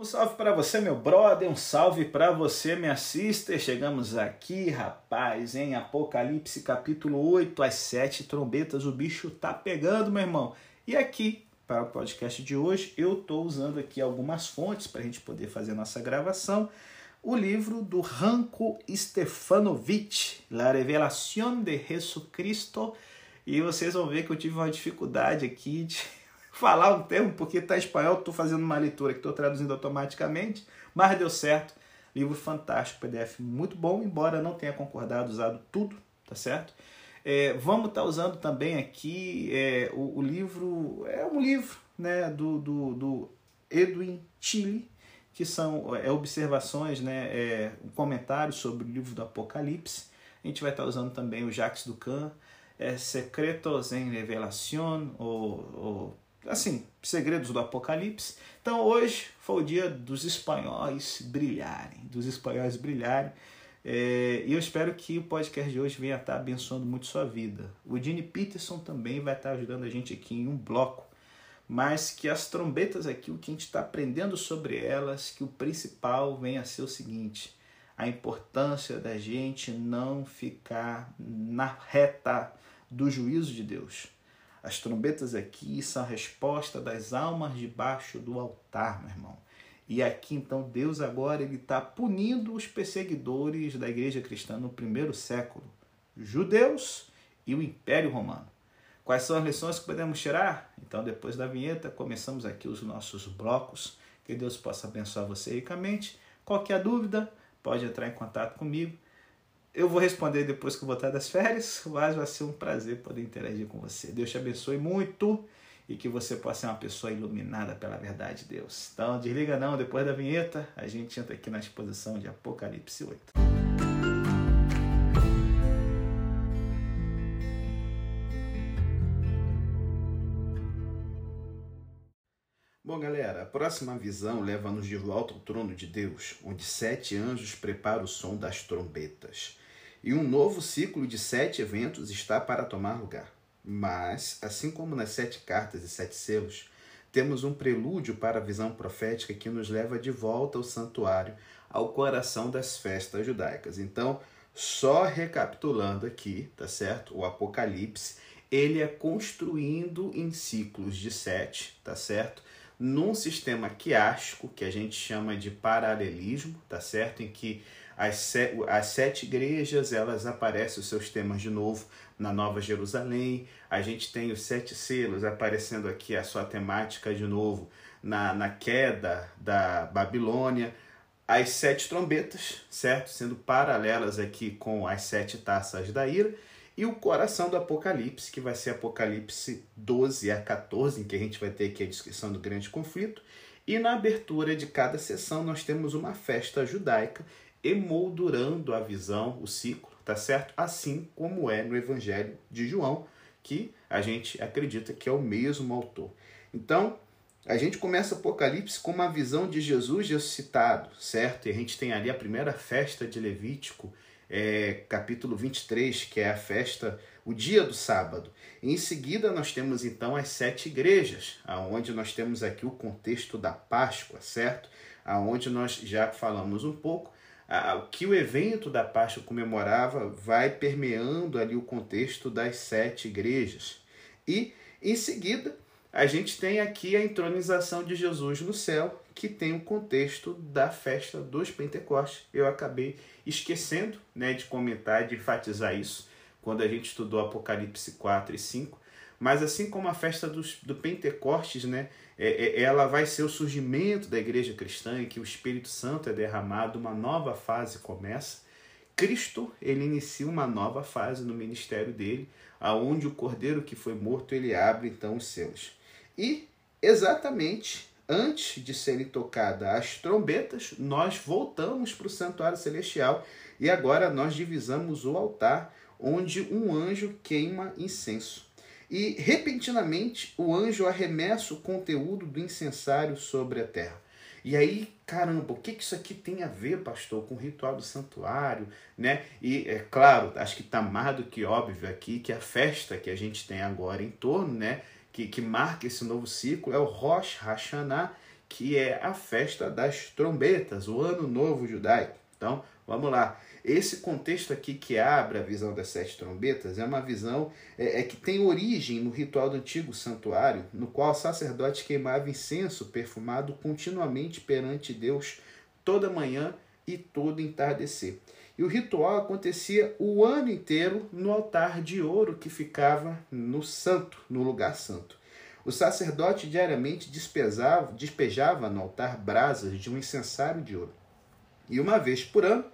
Um salve para você, meu brother, um salve para você, minha sister. Chegamos aqui, rapaz, em Apocalipse capítulo 8, às sete trombetas, o bicho tá pegando, meu irmão. E aqui, para o podcast de hoje, eu tô usando aqui algumas fontes para a gente poder fazer nossa gravação. O livro do Ranko Stefanovic, La Revelación de Jesucristo. E vocês vão ver que eu tive uma dificuldade aqui de falar um termo, porque está em espanhol, estou fazendo uma leitura que estou traduzindo automaticamente, mas deu certo. Livro fantástico, PDF muito bom, embora não tenha concordado, usado tudo, tá certo? É, vamos estar tá usando também aqui é, o, o, livro, é um livro né, do, do, do Edwin Chile, que são é, observações, né, é, um comentário sobre o livro do Apocalipse. A gente vai estar tá usando também o Jacques Ducan, é, Secretos em Revelación, ou, ou assim, segredos do Apocalipse. Então hoje foi o dia dos espanhóis brilharem, dos espanhóis brilharem. É, e eu espero que o podcast de hoje venha estar abençoando muito sua vida. O Gene Peterson também vai estar ajudando a gente aqui em um bloco, mas que as trombetas aqui, o que a gente está aprendendo sobre elas, que o principal venha a ser o seguinte: a importância da gente não ficar na reta do juízo de Deus as trombetas aqui são a resposta das almas debaixo do altar, meu irmão. E aqui então Deus agora ele está punindo os perseguidores da igreja cristã no primeiro século, judeus e o Império Romano. Quais são as lições que podemos tirar? Então, depois da vinheta, começamos aqui os nossos blocos. Que Deus possa abençoar você ricamente. Qualquer dúvida, pode entrar em contato comigo. Eu vou responder depois que eu voltar das férias, mas vai ser um prazer poder interagir com você. Deus te abençoe muito e que você possa ser uma pessoa iluminada pela verdade de Deus. Então, desliga não, depois da vinheta, a gente entra aqui na exposição de Apocalipse 8. Bom, galera, a próxima visão leva-nos de volta ao trono de Deus, onde sete anjos preparam o som das trombetas e um novo ciclo de sete eventos está para tomar lugar. Mas, assim como nas sete cartas e sete selos, temos um prelúdio para a visão profética que nos leva de volta ao santuário, ao coração das festas judaicas. Então, só recapitulando aqui, tá certo? O Apocalipse, ele é construindo em ciclos de sete, tá certo? Num sistema quiástico, que a gente chama de paralelismo, tá certo? Em que as, se, as sete igrejas, elas aparecem os seus temas de novo na Nova Jerusalém. A gente tem os sete selos aparecendo aqui a sua temática de novo na, na queda da Babilônia. As sete trombetas, certo? Sendo paralelas aqui com as sete taças da ira. E o coração do Apocalipse, que vai ser Apocalipse 12 a 14, em que a gente vai ter aqui a descrição do grande conflito. E na abertura de cada sessão nós temos uma festa judaica emoldurando a visão, o ciclo, tá certo? Assim como é no Evangelho de João, que a gente acredita que é o mesmo autor. Então, a gente começa Apocalipse com uma visão de Jesus ressuscitado, certo? E a gente tem ali a primeira festa de Levítico, é, capítulo 23, que é a festa, o dia do sábado. em seguida, nós temos então as sete igrejas, aonde nós temos aqui o contexto da Páscoa, certo? Aonde nós já falamos um pouco o que o evento da Páscoa comemorava vai permeando ali o contexto das sete igrejas. E, em seguida, a gente tem aqui a entronização de Jesus no céu, que tem o contexto da festa dos Pentecostes. Eu acabei esquecendo né, de comentar, de enfatizar isso, quando a gente estudou Apocalipse 4 e 5. Mas assim como a festa dos, do Pentecostes, né, é, é, ela vai ser o surgimento da igreja cristã em que o Espírito Santo é derramado, uma nova fase começa. Cristo, ele inicia uma nova fase no ministério dele, aonde o cordeiro que foi morto, ele abre então os céus. E exatamente antes de serem tocadas as trombetas, nós voltamos para o santuário celestial e agora nós divisamos o altar onde um anjo queima incenso. E repentinamente o anjo arremessa o conteúdo do incensário sobre a terra. E aí, caramba, o que, que isso aqui tem a ver, pastor, com o ritual do santuário, né? E é claro, acho que está mais do que óbvio aqui que a festa que a gente tem agora em torno, né? Que, que marca esse novo ciclo é o Rosh Hashanah, que é a festa das trombetas, o Ano Novo Judaico. Então, vamos lá. Esse contexto aqui que abre a visão das sete trombetas é uma visão é, é, que tem origem no ritual do antigo santuário, no qual o sacerdote queimava incenso perfumado continuamente perante Deus toda manhã e todo entardecer. E o ritual acontecia o ano inteiro no altar de ouro que ficava no santo, no lugar santo. O sacerdote diariamente despejava, despejava no altar brasas de um incensário de ouro. E uma vez por ano,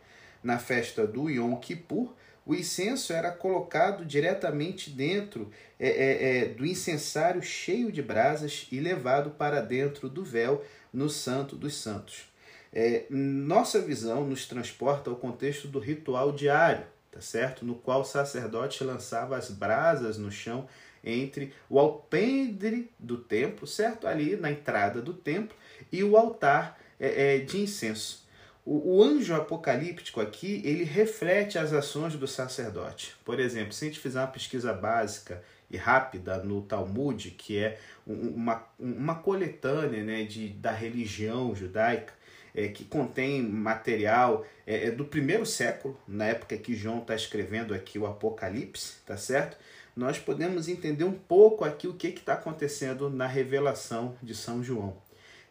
na festa do Yom Kippur, o incenso era colocado diretamente dentro é, é, é, do incensário cheio de brasas e levado para dentro do véu no Santo dos Santos. É, nossa visão nos transporta ao contexto do ritual diário, tá certo? No qual o sacerdote lançava as brasas no chão entre o alpendre do templo, certo? Ali na entrada do templo, e o altar é, é, de incenso. O, o anjo apocalíptico aqui, ele reflete as ações do sacerdote. Por exemplo, se a gente fizer uma pesquisa básica e rápida no Talmud, que é uma, uma coletânea né, de, da religião judaica, é, que contém material é, é, do primeiro século, na época que João está escrevendo aqui o Apocalipse, tá certo? Nós podemos entender um pouco aqui o que está acontecendo na revelação de São João.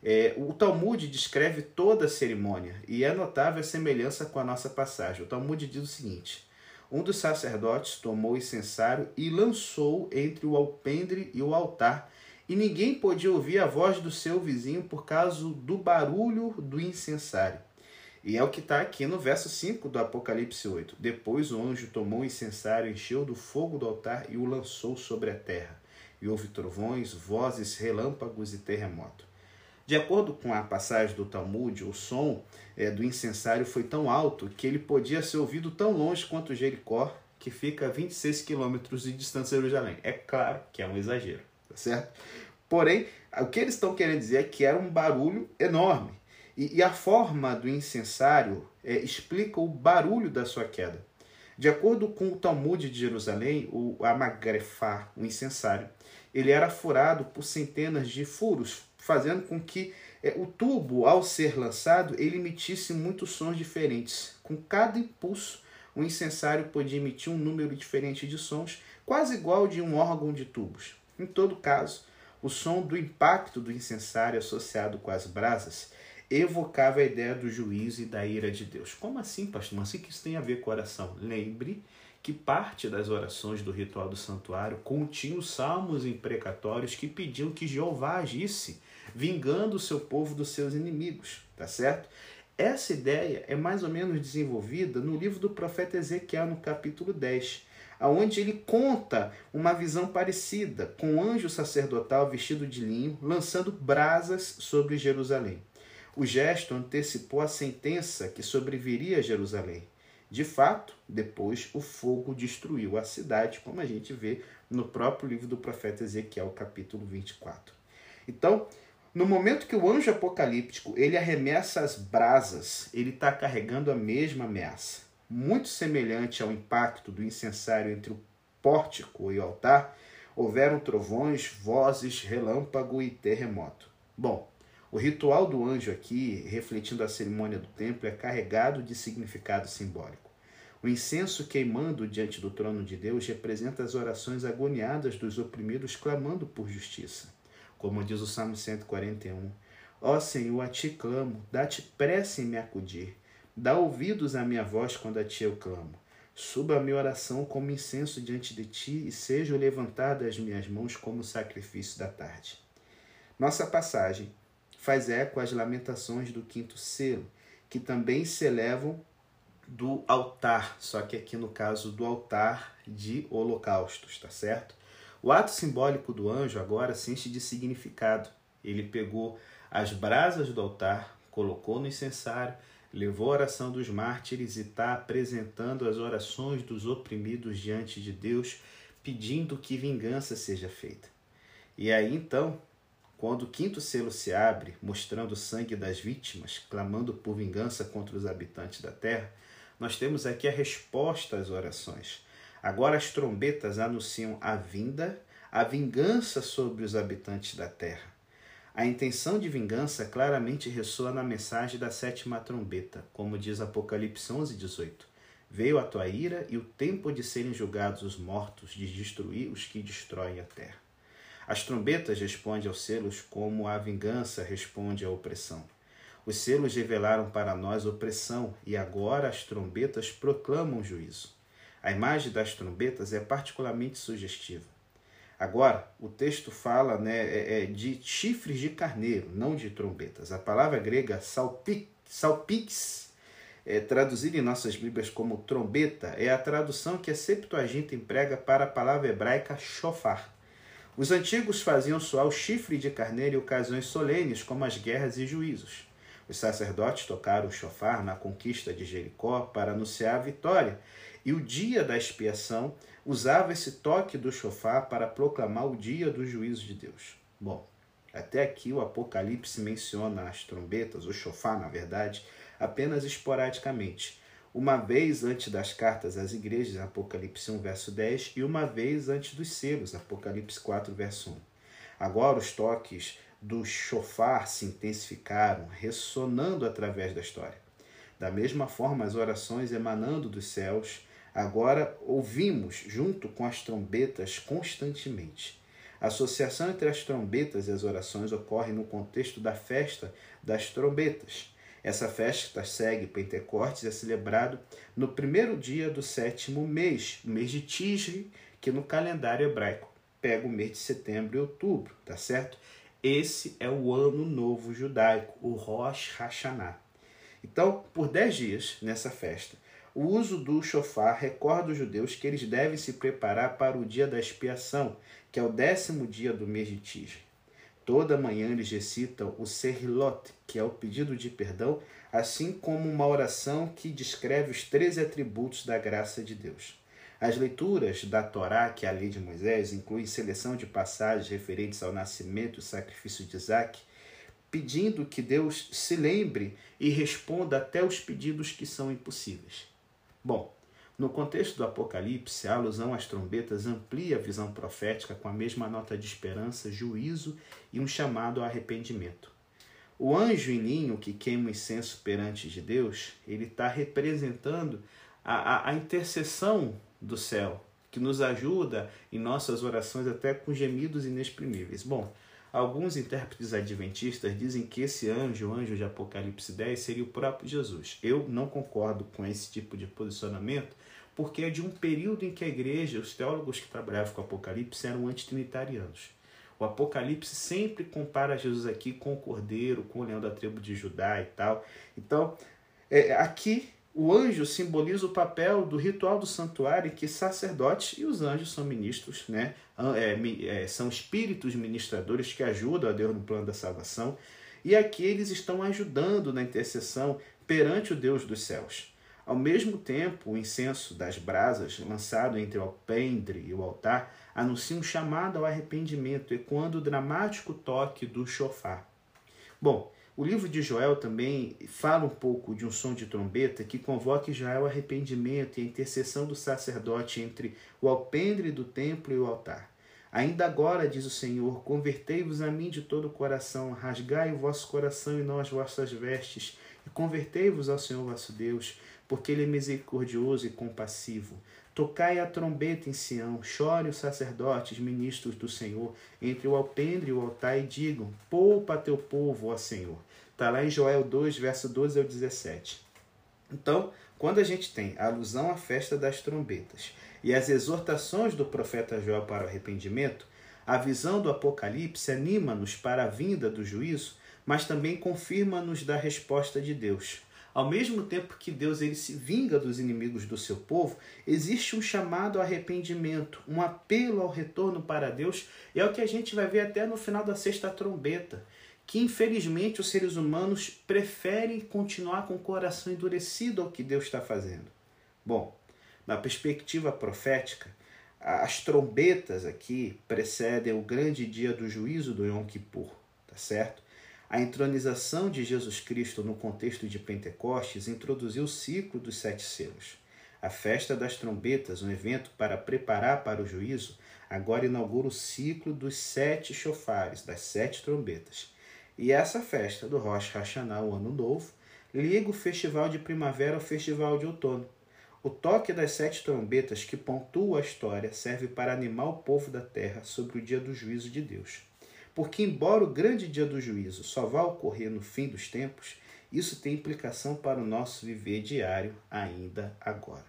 É, o Talmud descreve toda a cerimônia e é notável a semelhança com a nossa passagem. O Talmud diz o seguinte: Um dos sacerdotes tomou o incensário e lançou entre o alpendre e o altar, e ninguém podia ouvir a voz do seu vizinho por causa do barulho do incensário. E é o que está aqui no verso 5 do Apocalipse 8. Depois o anjo tomou o incensário, encheu do fogo do altar e o lançou sobre a terra. E houve trovões, vozes, relâmpagos e terremoto. De acordo com a passagem do Talmud, o som é, do incensário foi tão alto que ele podia ser ouvido tão longe quanto Jericó, que fica a 26 quilômetros de distância de Jerusalém. É claro que é um exagero, tá certo? Porém, o que eles estão querendo dizer é que era um barulho enorme. E, e a forma do incensário é, explica o barulho da sua queda. De acordo com o Talmud de Jerusalém, o Amagrefá, o incensário, ele era furado por centenas de furos, fazendo com que é, o tubo, ao ser lançado, ele emitisse muitos sons diferentes. Com cada impulso, o incensário podia emitir um número diferente de sons, quase igual de um órgão de tubos. Em todo caso, o som do impacto do incensário associado com as brasas evocava a ideia do juízo e da ira de Deus. Como assim, pastor? Mas o que isso tem a ver com oração? Lembre que parte das orações do ritual do santuário continham salmos imprecatórios que pediam que Jeová agisse vingando o seu povo dos seus inimigos, tá certo? Essa ideia é mais ou menos desenvolvida no livro do profeta Ezequiel, no capítulo 10, aonde ele conta uma visão parecida, com um anjo sacerdotal vestido de linho lançando brasas sobre Jerusalém. O gesto antecipou a sentença que sobreviria a Jerusalém. De fato, depois o fogo destruiu a cidade, como a gente vê no próprio livro do profeta Ezequiel, capítulo 24. Então, no momento que o anjo apocalíptico ele arremessa as brasas, ele está carregando a mesma ameaça, muito semelhante ao impacto do incensário entre o pórtico e o altar. Houveram trovões, vozes, relâmpago e terremoto. Bom, o ritual do anjo aqui, refletindo a cerimônia do templo, é carregado de significado simbólico. O incenso queimando diante do trono de Deus representa as orações agoniadas dos oprimidos clamando por justiça. Como diz o Salmo 141, Ó Senhor, a ti clamo, dá-te pressa em me acudir. Dá ouvidos à minha voz quando a ti eu clamo. Suba a minha oração como incenso diante de ti e sejam levantadas as minhas mãos como sacrifício da tarde. Nossa passagem faz eco às lamentações do quinto selo, que também se elevam do altar, só que aqui no caso do altar de holocaustos, tá certo? O ato simbólico do anjo agora se enche de significado. Ele pegou as brasas do altar, colocou no incensário, levou a oração dos mártires e está apresentando as orações dos oprimidos diante de Deus, pedindo que vingança seja feita. E aí então, quando o quinto selo se abre, mostrando o sangue das vítimas, clamando por vingança contra os habitantes da terra, nós temos aqui a resposta às orações. Agora as trombetas anunciam a vinda, a vingança sobre os habitantes da terra. A intenção de vingança claramente ressoa na mensagem da sétima trombeta, como diz Apocalipse 11, 18. Veio a tua ira e o tempo de serem julgados os mortos, de destruir os que destroem a terra. As trombetas respondem aos selos como a vingança responde à opressão. Os selos revelaram para nós opressão e agora as trombetas proclamam juízo. A imagem das trombetas é particularmente sugestiva. Agora, o texto fala né, é, é de chifres de carneiro, não de trombetas. A palavra grega salpix, é, traduzida em nossas Bíblias como trombeta, é a tradução que a Septuaginta emprega para a palavra hebraica shofar. Os antigos faziam soar o chifre de carneiro em ocasiões solenes, como as guerras e juízos. Os sacerdotes tocaram o chofar na conquista de Jericó para anunciar a vitória, e o dia da expiação usava esse toque do chofar para proclamar o dia do juízo de Deus. Bom, até aqui o Apocalipse menciona as trombetas, o chofar, na verdade, apenas esporadicamente. Uma vez antes das cartas às igrejas, Apocalipse 1, verso 10, e uma vez antes dos selos, Apocalipse 4, verso 1. Agora os toques do chofar se intensificaram, ressonando através da história. Da mesma forma, as orações emanando dos céus Agora ouvimos junto com as trombetas constantemente. A associação entre as trombetas e as orações ocorre no contexto da festa das trombetas. Essa festa segue Pentecostes e é celebrado no primeiro dia do sétimo mês, o mês de Tisri, que no calendário hebraico pega o mês de setembro e outubro, tá certo? Esse é o ano novo judaico, o Rosh Hashanah. Então, por dez dias nessa festa, o uso do shofar recorda os judeus que eles devem se preparar para o dia da expiação, que é o décimo dia do mês de Tige. Toda manhã eles recitam o Serrilot, que é o pedido de perdão, assim como uma oração que descreve os três atributos da graça de Deus. As leituras da Torá, que é a lei de Moisés, incluem seleção de passagens referentes ao nascimento e sacrifício de Isaac, pedindo que Deus se lembre e responda até os pedidos que são impossíveis. Bom, no contexto do Apocalipse, a alusão às trombetas amplia a visão profética com a mesma nota de esperança, juízo e um chamado ao arrependimento. O anjo em ninho que queima o incenso perante de Deus, ele está representando a, a, a intercessão do céu, que nos ajuda em nossas orações até com gemidos inexprimíveis. Bom, Alguns intérpretes adventistas dizem que esse anjo, o anjo de Apocalipse 10, seria o próprio Jesus. Eu não concordo com esse tipo de posicionamento, porque é de um período em que a igreja, os teólogos que trabalhavam com o Apocalipse eram antitrinitarianos. O Apocalipse sempre compara Jesus aqui com o cordeiro, com o leão da tribo de Judá e tal. Então, é, aqui o anjo simboliza o papel do ritual do santuário que sacerdotes e os anjos são ministros, né? É, é, são espíritos ministradores que ajudam a Deus no plano da salvação. E aqui eles estão ajudando na intercessão perante o Deus dos céus. Ao mesmo tempo, o incenso das brasas, lançado entre o alpendre e o altar, anuncia um chamado ao arrependimento, ecoando o dramático toque do chofar. Bom, o livro de Joel também fala um pouco de um som de trombeta que convoca Israel ao arrependimento e a intercessão do sacerdote entre o alpendre do templo e o altar. Ainda agora, diz o Senhor, convertei-vos a mim de todo o coração, rasgai o vosso coração e não as vossas vestes, e convertei-vos ao Senhor vosso Deus, porque Ele é misericordioso e compassivo. Tocai a trombeta em Sião, chore os sacerdotes, ministros do Senhor, entre o alpendre e o altar, e digam: Poupa teu povo, ó Senhor. Está lá em Joel 2, verso 12 ao 17. Então, quando a gente tem a alusão à festa das trombetas e as exortações do profeta Joel para o arrependimento, a visão do Apocalipse anima-nos para a vinda do juízo, mas também confirma-nos da resposta de Deus. Ao mesmo tempo que Deus ele se vinga dos inimigos do seu povo, existe um chamado ao arrependimento, um apelo ao retorno para Deus, e é o que a gente vai ver até no final da sexta trombeta, que infelizmente os seres humanos preferem continuar com o coração endurecido ao que Deus está fazendo. Bom, na perspectiva profética, as trombetas aqui precedem o grande dia do juízo do Yom Kippur, tá certo? A entronização de Jesus Cristo no contexto de Pentecostes introduziu o ciclo dos sete selos. A festa das trombetas, um evento para preparar para o juízo, agora inaugura o ciclo dos sete chofares, das sete trombetas. E essa festa do Rosh Hashanah, o Ano Novo, liga o festival de primavera ao festival de outono. O toque das sete trombetas que pontua a história serve para animar o povo da terra sobre o dia do juízo de Deus. Porque, embora o grande dia do juízo só vá ocorrer no fim dos tempos, isso tem implicação para o nosso viver diário ainda agora.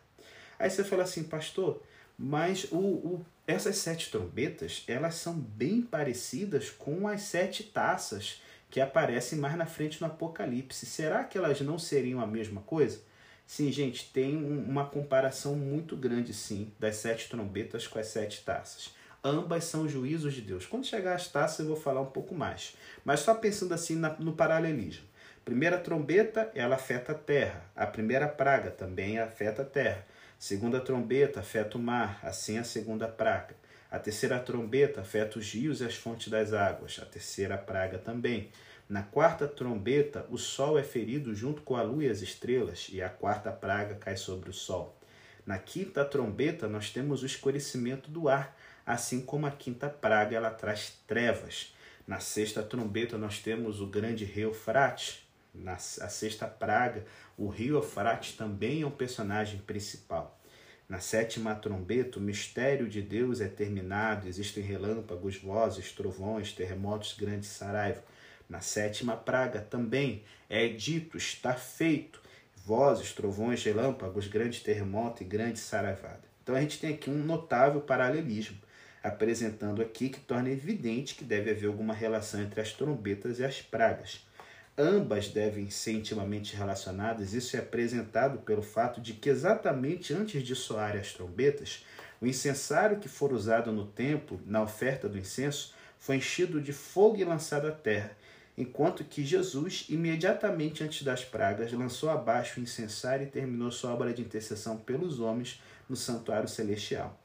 Aí você fala assim, pastor, mas o, o, essas sete trombetas elas são bem parecidas com as sete taças que aparecem mais na frente no Apocalipse. Será que elas não seriam a mesma coisa? Sim, gente, tem uma comparação muito grande, sim, das sete trombetas com as sete taças. Ambas são juízos de Deus. Quando chegar às taças, eu vou falar um pouco mais. Mas só pensando assim no paralelismo. Primeira trombeta, ela afeta a terra. A primeira praga também afeta a terra. Segunda trombeta afeta o mar, assim a segunda praga. A terceira trombeta afeta os rios e as fontes das águas, a terceira praga também. Na quarta trombeta, o sol é ferido junto com a lua e as estrelas, e a quarta praga cai sobre o sol. Na quinta trombeta, nós temos o escurecimento do ar, assim como a quinta praga ela traz trevas. Na sexta trombeta, nós temos o grande rio Eufrates. Na sexta praga, o rio Eufrates também é um personagem principal. Na sétima trombeta, o mistério de Deus é terminado, existem relâmpagos, vozes, trovões, terremotos, grandes saraiva. Na sétima praga também é dito, está feito, vozes, trovões, relâmpagos, grande terremoto e grande saraivada. Então a gente tem aqui um notável paralelismo apresentando aqui que torna evidente que deve haver alguma relação entre as trombetas e as pragas. Ambas devem ser intimamente relacionadas, isso é apresentado pelo fato de que exatamente antes de soarem as trombetas, o incensário que for usado no templo, na oferta do incenso, foi enchido de fogo e lançado à terra, enquanto que Jesus, imediatamente antes das pragas, lançou abaixo o incensário e terminou sua obra de intercessão pelos homens no santuário celestial.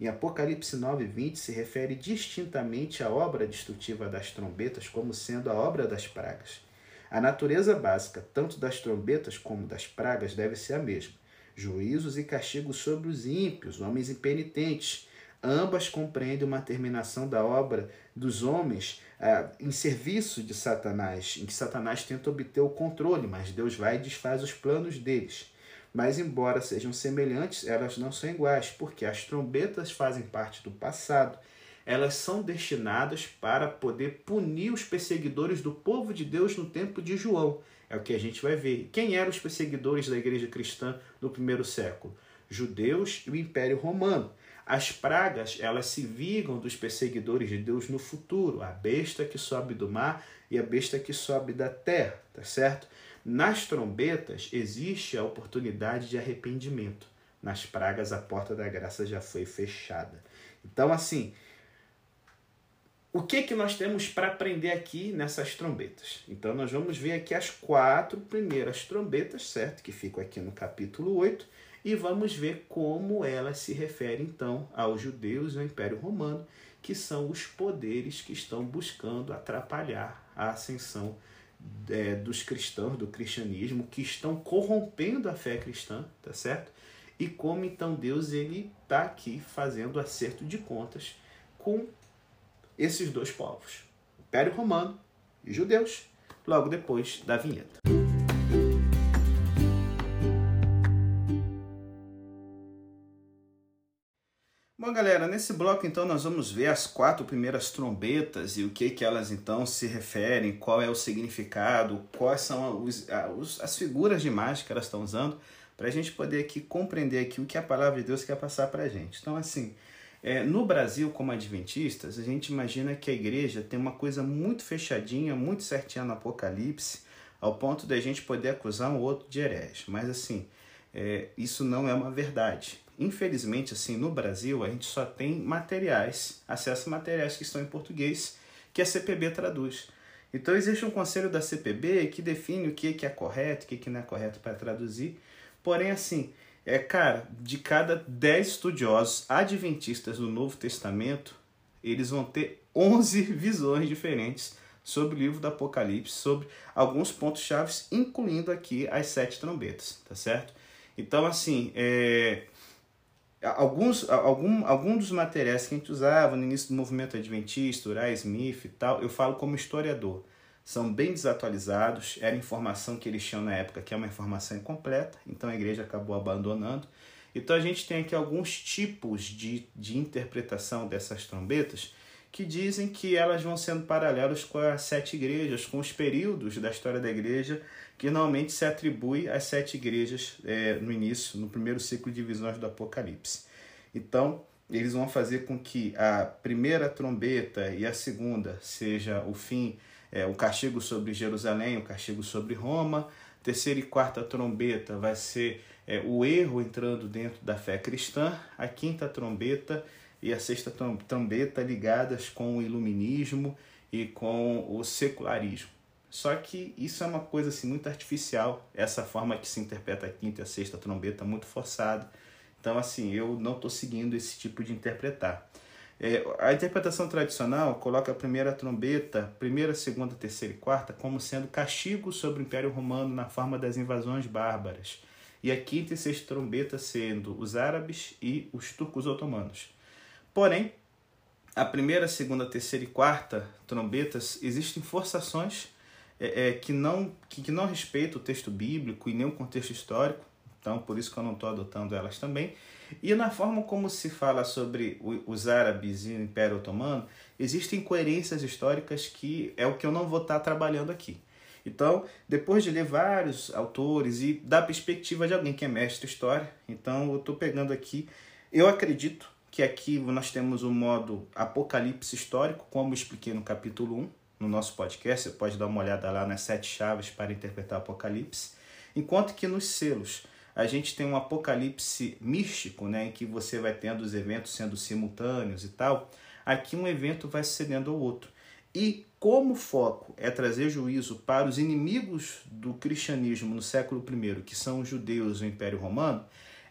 Em Apocalipse 9:20 se refere distintamente à obra destrutiva das trombetas como sendo a obra das pragas. A natureza básica, tanto das trombetas como das pragas, deve ser a mesma: juízos e castigos sobre os ímpios, homens impenitentes. Ambas compreendem uma terminação da obra dos homens ah, em serviço de Satanás, em que Satanás tenta obter o controle, mas Deus vai e desfaz os planos deles. Mas, embora sejam semelhantes, elas não são iguais, porque as trombetas fazem parte do passado elas são destinadas para poder punir os perseguidores do povo de Deus no tempo de João. É o que a gente vai ver. Quem eram os perseguidores da igreja cristã no primeiro século? Judeus e o Império Romano. As pragas, elas se vigam dos perseguidores de Deus no futuro, a besta que sobe do mar e a besta que sobe da terra, tá certo? Nas trombetas existe a oportunidade de arrependimento. Nas pragas a porta da graça já foi fechada. Então assim, o que que nós temos para aprender aqui nessas trombetas? Então nós vamos ver aqui as quatro primeiras trombetas, certo? Que ficam aqui no capítulo 8, e vamos ver como elas se referem então aos judeus e ao Império Romano, que são os poderes que estão buscando atrapalhar a ascensão é, dos cristãos, do cristianismo, que estão corrompendo a fé cristã, tá certo? E como então Deus ele está aqui fazendo acerto de contas com esses dois povos, Império Romano e judeus, logo depois da vinheta. Bom, galera, nesse bloco então nós vamos ver as quatro primeiras trombetas e o que que elas então se referem, qual é o significado, quais são os, as figuras de imagem que elas estão usando, para a gente poder aqui compreender aqui o que a palavra de Deus quer passar para a gente. Então, assim, é, no Brasil, como adventistas, a gente imagina que a igreja tem uma coisa muito fechadinha, muito certinha no Apocalipse, ao ponto da gente poder acusar um outro de herege. Mas assim, é, isso não é uma verdade. Infelizmente, assim, no Brasil, a gente só tem materiais, acesso a materiais que estão em português, que a CPB traduz. Então existe um conselho da CPB que define o que é correto, o que não é correto para traduzir. Porém, assim, é, cara, de cada 10 estudiosos adventistas do Novo Testamento, eles vão ter 11 visões diferentes sobre o livro do Apocalipse, sobre alguns pontos chaves, incluindo aqui as sete trombetas, tá certo? Então, assim, é, alguns, algum, algum dos materiais que a gente usava no início do movimento adventista, Uriah Smith e tal, eu falo como historiador. São bem desatualizados. Era informação que eles tinham na época, que é uma informação incompleta, então a igreja acabou abandonando. Então a gente tem aqui alguns tipos de, de interpretação dessas trombetas que dizem que elas vão sendo paralelas com as sete igrejas, com os períodos da história da igreja, que normalmente se atribui às sete igrejas é, no início, no primeiro ciclo de visões do Apocalipse. Então, eles vão fazer com que a primeira trombeta e a segunda seja o fim, é, o castigo sobre Jerusalém, o castigo sobre Roma. Terceira e quarta trombeta vai ser é, o erro entrando dentro da fé cristã. A quinta trombeta e a sexta trombeta ligadas com o iluminismo e com o secularismo. Só que isso é uma coisa assim, muito artificial, essa forma que se interpreta a quinta e a sexta trombeta, muito forçada. Então, assim, eu não estou seguindo esse tipo de interpretar. É, a interpretação tradicional coloca a primeira trombeta, primeira, segunda, terceira e quarta, como sendo castigo sobre o Império Romano na forma das invasões bárbaras. E a quinta e sexta trombeta sendo os árabes e os turcos otomanos. Porém, a primeira, segunda, terceira e quarta trombetas existem forçações é, é, que, não, que, que não respeitam o texto bíblico e nem o contexto histórico, então por isso que eu não estou adotando elas também. E na forma como se fala sobre os árabes e o Império Otomano, existem incoerências históricas que é o que eu não vou estar trabalhando aqui. Então, depois de ler vários autores e da perspectiva de alguém que é mestre história, então eu estou pegando aqui, eu acredito que aqui nós temos o modo apocalipse histórico, como expliquei no capítulo 1, no nosso podcast, você pode dar uma olhada lá nas sete chaves para interpretar o apocalipse, enquanto que nos selos a gente tem um apocalipse místico, né, em que você vai tendo os eventos sendo simultâneos e tal, aqui um evento vai sucedendo ao outro. E como o foco é trazer juízo para os inimigos do cristianismo no século I, que são os judeus e o Império Romano,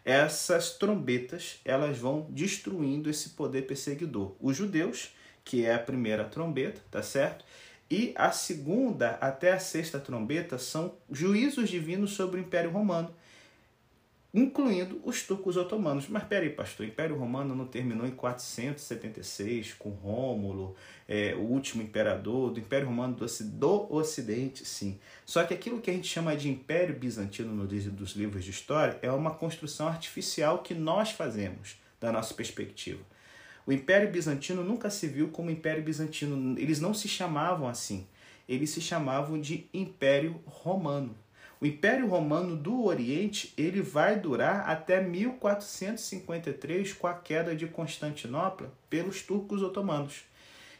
essas trombetas elas vão destruindo esse poder perseguidor. Os judeus, que é a primeira trombeta, tá certo? E a segunda até a sexta trombeta são juízos divinos sobre o Império Romano, incluindo os turcos otomanos. Mas peraí, pastor, o Império Romano não terminou em 476 com Rômulo, é, o último imperador do Império Romano do, do Ocidente, sim. Só que aquilo que a gente chama de Império Bizantino no dos livros de história é uma construção artificial que nós fazemos da nossa perspectiva. O Império Bizantino nunca se viu como Império Bizantino, eles não se chamavam assim. Eles se chamavam de Império Romano. O Império Romano do Oriente ele vai durar até 1453 com a queda de Constantinopla pelos turcos otomanos.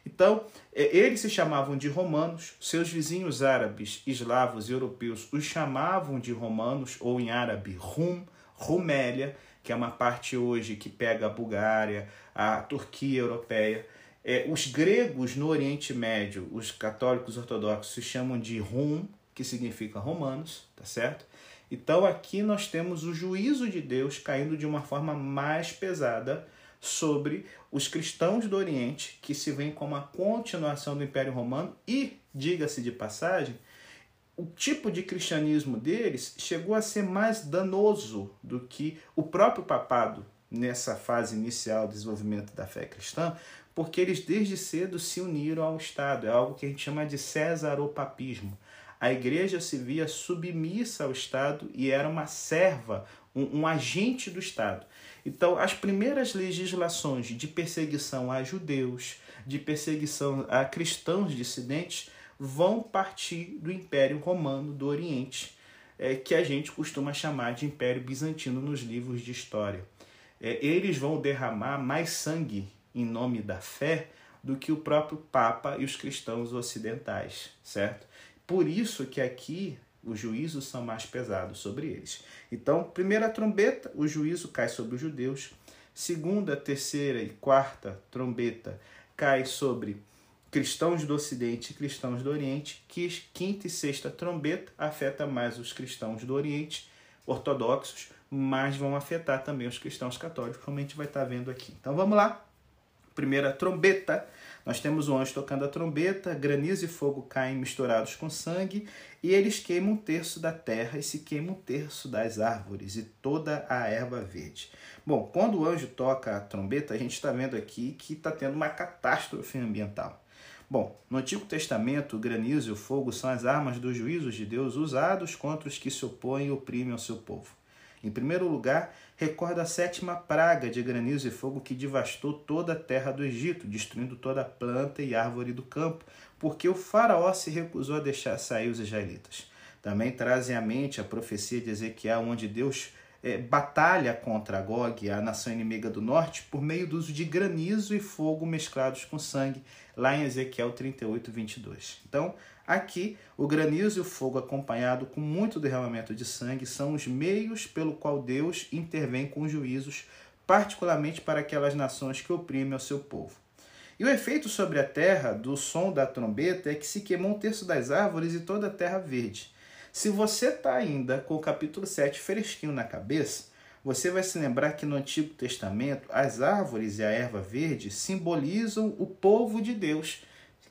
Então, é, eles se chamavam de romanos, seus vizinhos árabes, eslavos e europeus os chamavam de romanos, ou em árabe, Rum, Rumélia, que é uma parte hoje que pega a Bulgária, a Turquia europeia. É, os gregos no Oriente Médio, os católicos ortodoxos, se chamam de Rum, que significa romanos, tá certo? Então aqui nós temos o juízo de Deus caindo de uma forma mais pesada sobre os cristãos do Oriente, que se veem como a continuação do Império Romano e, diga-se de passagem, o tipo de cristianismo deles chegou a ser mais danoso do que o próprio papado nessa fase inicial do desenvolvimento da fé cristã, porque eles desde cedo se uniram ao Estado. É algo que a gente chama de cesaropapismo a igreja se via submissa ao Estado e era uma serva, um, um agente do Estado. Então, as primeiras legislações de perseguição a judeus, de perseguição a cristãos dissidentes, vão partir do Império Romano do Oriente, é, que a gente costuma chamar de Império Bizantino nos livros de história. É, eles vão derramar mais sangue em nome da fé do que o próprio Papa e os cristãos ocidentais, certo? Por isso que aqui os juízos são mais pesados sobre eles. Então, primeira trombeta, o juízo cai sobre os judeus. Segunda, terceira e quarta trombeta cai sobre cristãos do Ocidente e cristãos do Oriente. Quinta e sexta trombeta afeta mais os cristãos do Oriente, ortodoxos, mas vão afetar também os cristãos católicos, como a gente vai estar vendo aqui. Então vamos lá. Primeira trombeta nós temos o anjo tocando a trombeta, granizo e fogo caem misturados com sangue, e eles queimam um terço da terra e se queimam um terço das árvores e toda a erva verde. Bom, quando o anjo toca a trombeta, a gente está vendo aqui que está tendo uma catástrofe ambiental. Bom, no Antigo Testamento, o granizo e o fogo são as armas dos juízos de Deus usados contra os que se opõem e oprimem ao seu povo. Em primeiro lugar, recorda a sétima praga de granizo e fogo que devastou toda a terra do Egito, destruindo toda a planta e árvore do campo, porque o faraó se recusou a deixar sair os israelitas. Também trazem à mente a profecia de Ezequiel, onde Deus é, batalha contra Gog, a nação inimiga do norte, por meio do uso de granizo e fogo mesclados com sangue, lá em Ezequiel 38, 22. Então, aqui, o granizo e o fogo, acompanhado com muito derramamento de sangue, são os meios pelo qual Deus intervém com juízos, particularmente para aquelas nações que oprimem o seu povo. E o efeito sobre a terra do som da trombeta é que se queimou um terço das árvores e toda a terra verde. Se você está ainda com o capítulo 7 fresquinho na cabeça, você vai se lembrar que no Antigo Testamento as árvores e a erva verde simbolizam o povo de Deus.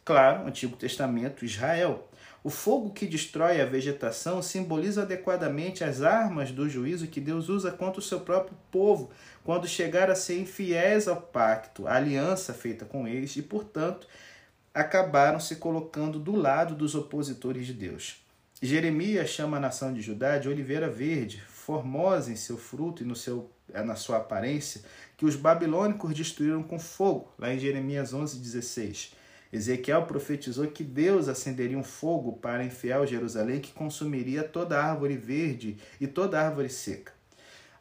Claro, Antigo Testamento, Israel. O fogo que destrói a vegetação simboliza adequadamente as armas do juízo que Deus usa contra o seu próprio povo, quando chegar a ser infiéis ao pacto, à aliança feita com eles, e, portanto, acabaram se colocando do lado dos opositores de Deus. Jeremias chama a nação de Judá de oliveira verde, formosa em seu fruto e no seu, na sua aparência, que os babilônicos destruíram com fogo, lá em Jeremias 11,16. Ezequiel profetizou que Deus acenderia um fogo para enfiar Jerusalém que consumiria toda árvore verde e toda árvore seca.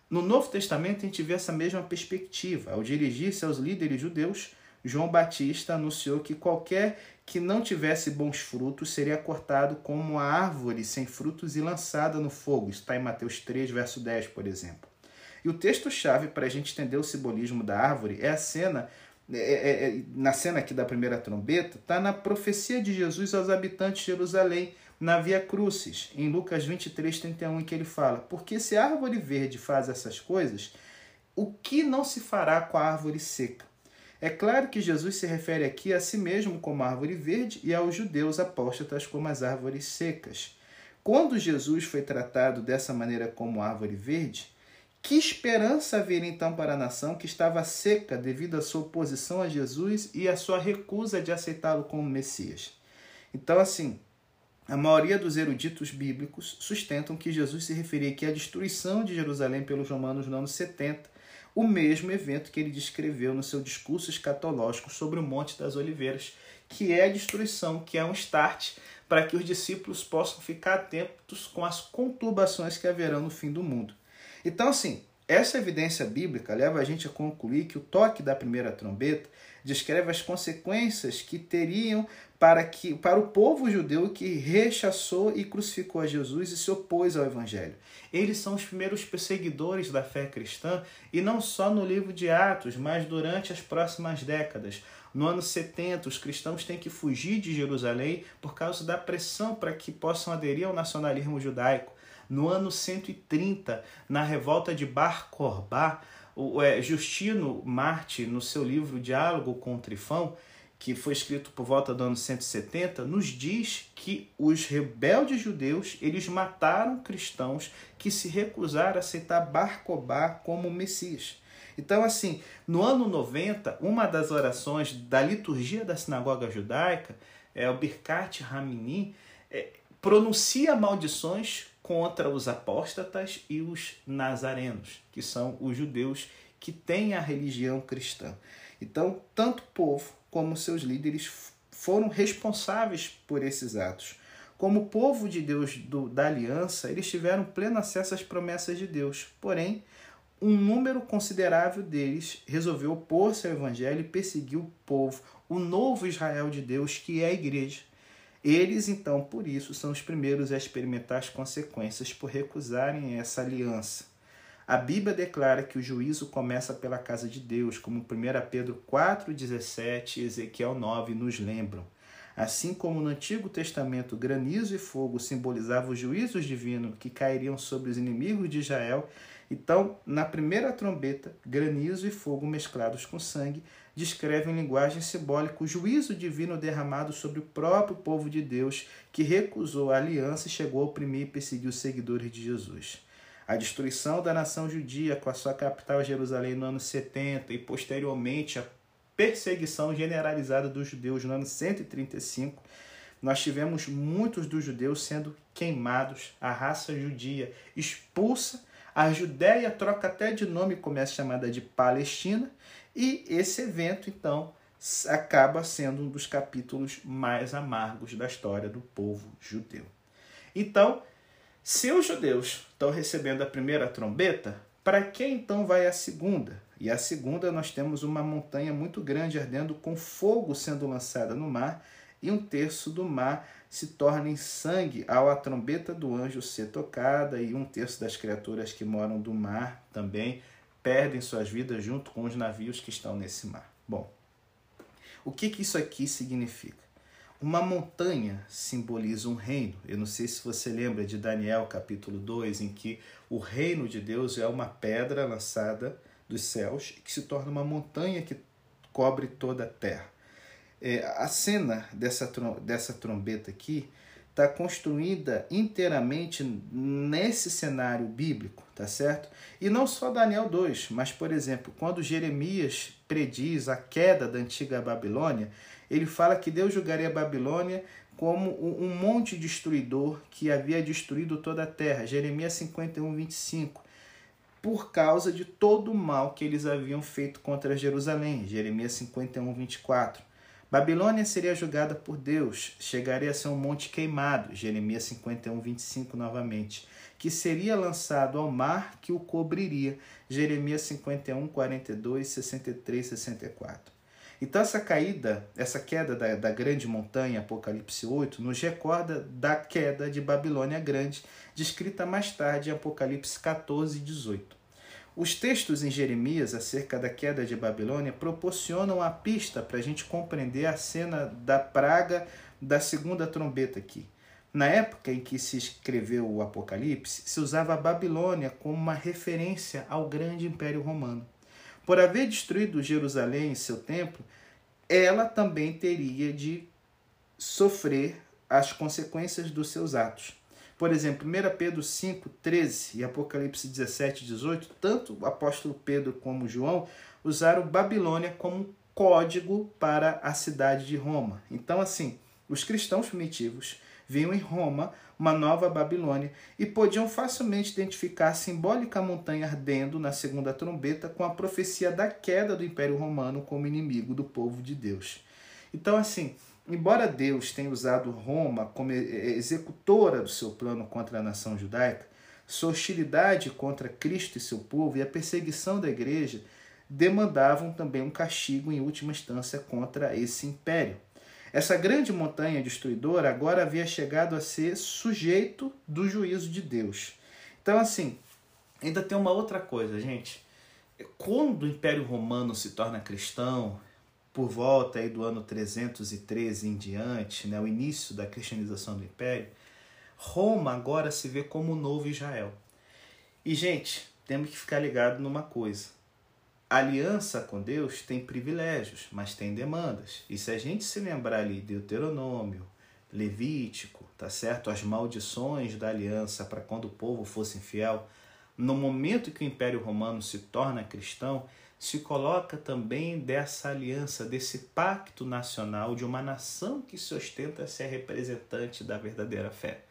No Novo Testamento, a gente vê essa mesma perspectiva. Ao dirigir-se aos líderes judeus, João Batista anunciou que qualquer que não tivesse bons frutos seria cortado como uma árvore sem frutos e lançada no fogo. Isso está em Mateus 3, verso 10, por exemplo. E o texto-chave para a gente entender o simbolismo da árvore é a cena, é, é, é, na cena aqui da primeira trombeta, está na profecia de Jesus aos habitantes de Jerusalém, na Via Crucis, em Lucas 23, 31, em que ele fala: Porque se a árvore verde faz essas coisas, o que não se fará com a árvore seca? É claro que Jesus se refere aqui a si mesmo como árvore verde e aos judeus apóstatas como as árvores secas. Quando Jesus foi tratado dessa maneira como árvore verde, que esperança haveria então para a nação que estava seca devido à sua oposição a Jesus e à sua recusa de aceitá-lo como Messias? Então, assim, a maioria dos eruditos bíblicos sustentam que Jesus se referia aqui à destruição de Jerusalém pelos romanos no ano 70 o mesmo evento que ele descreveu no seu discurso escatológico sobre o Monte das Oliveiras, que é a destruição, que é um start para que os discípulos possam ficar atentos com as conturbações que haverão no fim do mundo. Então, assim, essa evidência bíblica leva a gente a concluir que o toque da primeira trombeta descreve as consequências que teriam para, que, para o povo judeu que rechaçou e crucificou a Jesus e se opôs ao Evangelho. Eles são os primeiros perseguidores da fé cristã, e não só no livro de Atos, mas durante as próximas décadas. No ano 70, os cristãos têm que fugir de Jerusalém por causa da pressão para que possam aderir ao nacionalismo judaico. No ano 130, na revolta de Bar Corbá, o é, Justino Marte, no seu livro Diálogo com Trifão, que foi escrito por volta do ano 170, nos diz que os rebeldes judeus eles mataram cristãos que se recusaram a aceitar Bar Corbá como Messias. Então, assim, no ano 90, uma das orações da liturgia da sinagoga judaica, é o Birkat Hamini, é, pronuncia maldições contra os apóstatas e os nazarenos, que são os judeus que têm a religião cristã. Então, tanto o povo como seus líderes foram responsáveis por esses atos. Como povo de Deus do, da aliança, eles tiveram pleno acesso às promessas de Deus. Porém, um número considerável deles resolveu opor-se ao evangelho e perseguir o povo, o novo Israel de Deus, que é a igreja. Eles, então, por isso, são os primeiros a experimentar as consequências por recusarem essa aliança. A Bíblia declara que o juízo começa pela casa de Deus, como 1 Pedro 4,17 e Ezequiel 9 nos lembram. Assim como no Antigo Testamento granizo e fogo simbolizavam os juízos divinos que cairiam sobre os inimigos de Israel, então, na primeira trombeta, granizo e fogo mesclados com sangue descrevem em linguagem simbólica o juízo divino derramado sobre o próprio povo de Deus que recusou a aliança e chegou a oprimir e perseguir os seguidores de Jesus. A destruição da nação judia com a sua capital Jerusalém no ano 70 e posteriormente a perseguição generalizada dos judeus no ano 135, nós tivemos muitos dos judeus sendo queimados, a raça judia expulsa, a Judéia troca até de nome começa chamada de Palestina, e esse evento, então, acaba sendo um dos capítulos mais amargos da história do povo judeu. Então, se os judeus estão recebendo a primeira trombeta, para que então vai a segunda? E a segunda nós temos uma montanha muito grande ardendo com fogo sendo lançada no mar, e um terço do mar se torna em sangue ao a trombeta do anjo ser tocada, e um terço das criaturas que moram do mar também perdem suas vidas junto com os navios que estão nesse mar. Bom, o que, que isso aqui significa? Uma montanha simboliza um reino. Eu não sei se você lembra de Daniel capítulo 2, em que o reino de Deus é uma pedra lançada dos céus que se torna uma montanha que cobre toda a terra. É, a cena dessa, dessa trombeta aqui está construída inteiramente nesse cenário bíblico, tá certo? E não só Daniel 2, mas, por exemplo, quando Jeremias prediz a queda da antiga Babilônia, ele fala que Deus julgaria a Babilônia como um monte destruidor que havia destruído toda a terra. Jeremias 51, 25. Por causa de todo o mal que eles haviam feito contra Jerusalém. Jeremias 51, 24. Babilônia seria julgada por Deus, chegaria a ser um monte queimado, Jeremias 51, 25 novamente, que seria lançado ao mar que o cobriria, Jeremias 51, 42, 63, 64. Então essa caída, essa queda da, da grande montanha, Apocalipse 8, nos recorda da queda de Babilônia Grande, descrita mais tarde em Apocalipse 14 e 18. Os textos em Jeremias acerca da queda de Babilônia proporcionam a pista para a gente compreender a cena da praga da segunda trombeta aqui. Na época em que se escreveu o Apocalipse, se usava a Babilônia como uma referência ao grande Império Romano. Por haver destruído Jerusalém e seu templo, ela também teria de sofrer as consequências dos seus atos. Por exemplo, 1 Pedro 5, 13 e Apocalipse 17, 18, tanto o apóstolo Pedro como João usaram Babilônia como código para a cidade de Roma. Então, assim, os cristãos primitivos viam em Roma uma nova Babilônia e podiam facilmente identificar a simbólica montanha ardendo na segunda trombeta com a profecia da queda do Império Romano como inimigo do povo de Deus. Então, assim, Embora Deus tenha usado Roma como executora do seu plano contra a nação judaica, sua hostilidade contra Cristo e seu povo e a perseguição da igreja demandavam também um castigo em última instância contra esse império. Essa grande montanha destruidora agora havia chegado a ser sujeito do juízo de Deus. Então, assim, ainda tem uma outra coisa, gente. Quando o Império Romano se torna cristão, por volta aí do ano 313 em diante, né, o início da cristianização do Império, Roma agora se vê como o novo Israel. E, gente, temos que ficar ligado numa coisa. Aliança com Deus tem privilégios, mas tem demandas. E se a gente se lembrar ali de Deuteronômio, Levítico, tá certo? As maldições da aliança para quando o povo fosse infiel, no momento que o Império Romano se torna cristão, se coloca também dessa aliança, desse pacto nacional de uma nação que se ostenta ser representante da verdadeira fé.